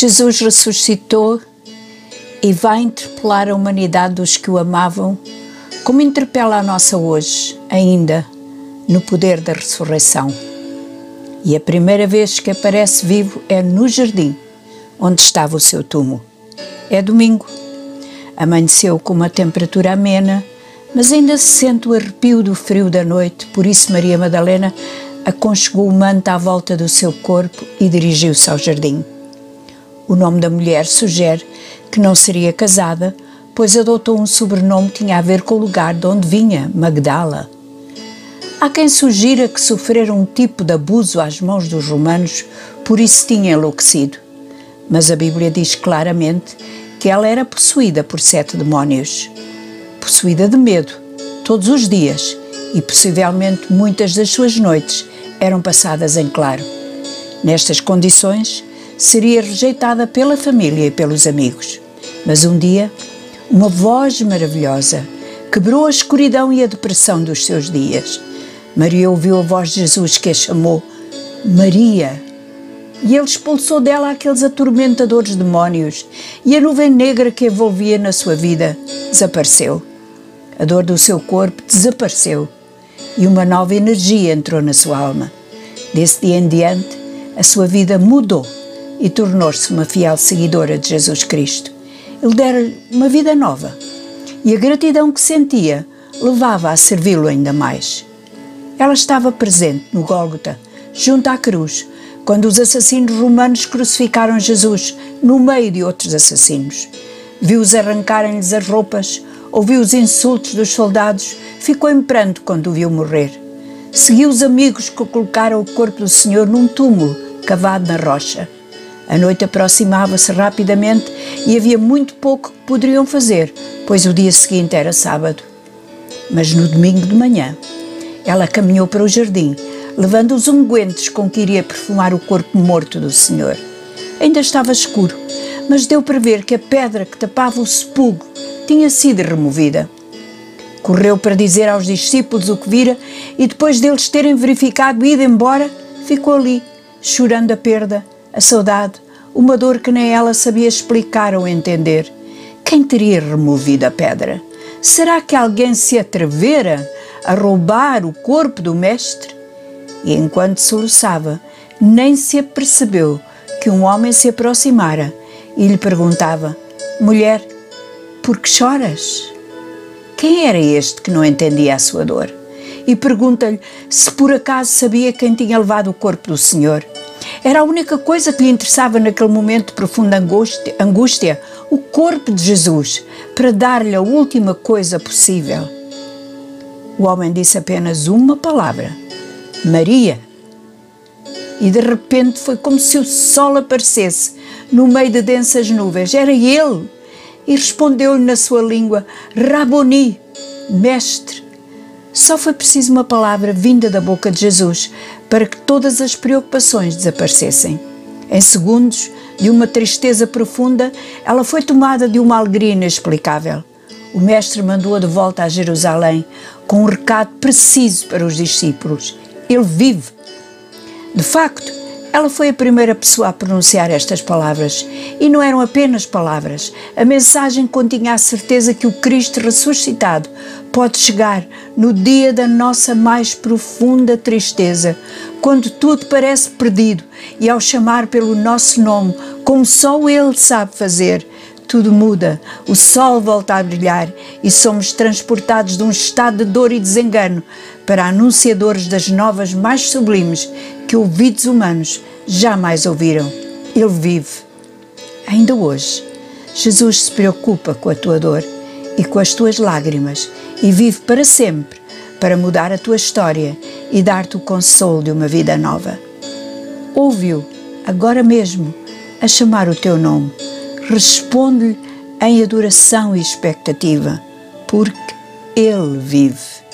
Jesus ressuscitou e vai interpelar a humanidade dos que o amavam, como interpela a nossa hoje, ainda no poder da ressurreição. E a primeira vez que aparece vivo é no jardim, onde estava o seu túmulo. É domingo. Amanheceu com uma temperatura amena, mas ainda se sente o arrepio do frio da noite, por isso Maria Madalena aconchegou o manto à volta do seu corpo e dirigiu-se ao jardim. O nome da mulher sugere que não seria casada, pois adotou um sobrenome que tinha a ver com o lugar de onde vinha, Magdala. Há quem sugira que sofrera um tipo de abuso às mãos dos romanos, por isso tinha enlouquecido. Mas a Bíblia diz claramente que ela era possuída por sete demónios. Possuída de medo, todos os dias, e possivelmente muitas das suas noites eram passadas em claro. Nestas condições, seria rejeitada pela família e pelos amigos. Mas um dia, uma voz maravilhosa quebrou a escuridão e a depressão dos seus dias. Maria ouviu a voz de Jesus que a chamou Maria. E ele expulsou dela aqueles atormentadores demónios, e a nuvem negra que envolvia na sua vida desapareceu. A dor do seu corpo desapareceu e uma nova energia entrou na sua alma. Desse dia em diante, a sua vida mudou e tornou-se uma fiel seguidora de Jesus Cristo. Ele dera-lhe uma vida nova e a gratidão que sentia levava a servi-lo ainda mais. Ela estava presente no Gólgota, junto à cruz, quando os assassinos romanos crucificaram Jesus no meio de outros assassinos. Viu-os arrancarem-lhes as roupas, ouviu os insultos dos soldados, ficou em pranto quando o viu morrer. Seguiu os amigos que colocaram o corpo do Senhor num túmulo cavado na rocha. A noite aproximava-se rapidamente e havia muito pouco que poderiam fazer, pois o dia seguinte era sábado. Mas no domingo de manhã, ela caminhou para o jardim, levando os ungüentos com que iria perfumar o corpo morto do Senhor. Ainda estava escuro, mas deu para ver que a pedra que tapava o sepulcro tinha sido removida. Correu para dizer aos discípulos o que vira e, depois deles terem verificado e ido embora, ficou ali, chorando a perda a saudade, uma dor que nem ela sabia explicar ou entender. Quem teria removido a pedra? Será que alguém se atrevera a roubar o corpo do mestre? E enquanto soluçava, nem se apercebeu que um homem se aproximara e lhe perguntava: Mulher, por que choras? Quem era este que não entendia a sua dor? E pergunta-lhe se por acaso sabia quem tinha levado o corpo do Senhor. Era a única coisa que lhe interessava naquele momento de profunda angústia, angústia o corpo de Jesus, para dar-lhe a última coisa possível. O homem disse apenas uma palavra: Maria. E de repente foi como se o sol aparecesse no meio de densas nuvens. Era ele. E respondeu-lhe na sua língua: Raboni, mestre. Só foi preciso uma palavra vinda da boca de Jesus para que todas as preocupações desaparecessem. Em segundos, de uma tristeza profunda, ela foi tomada de uma alegria inexplicável. O Mestre mandou-a de volta a Jerusalém com um recado preciso para os discípulos: Ele vive. De facto, ela foi a primeira pessoa a pronunciar estas palavras. E não eram apenas palavras. A mensagem continha a certeza que o Cristo ressuscitado pode chegar no dia da nossa mais profunda tristeza, quando tudo parece perdido e ao chamar pelo nosso nome, como só Ele sabe fazer, tudo muda, o sol volta a brilhar e somos transportados de um estado de dor e desengano para anunciadores das novas mais sublimes que ouvidos humanos jamais ouviram. Ele vive. Ainda hoje, Jesus se preocupa com a tua dor e com as tuas lágrimas e vive para sempre para mudar a tua história e dar-te o consolo de uma vida nova. Ouve-o agora mesmo a chamar o teu nome. Responde-lhe em adoração e expectativa, porque Ele vive.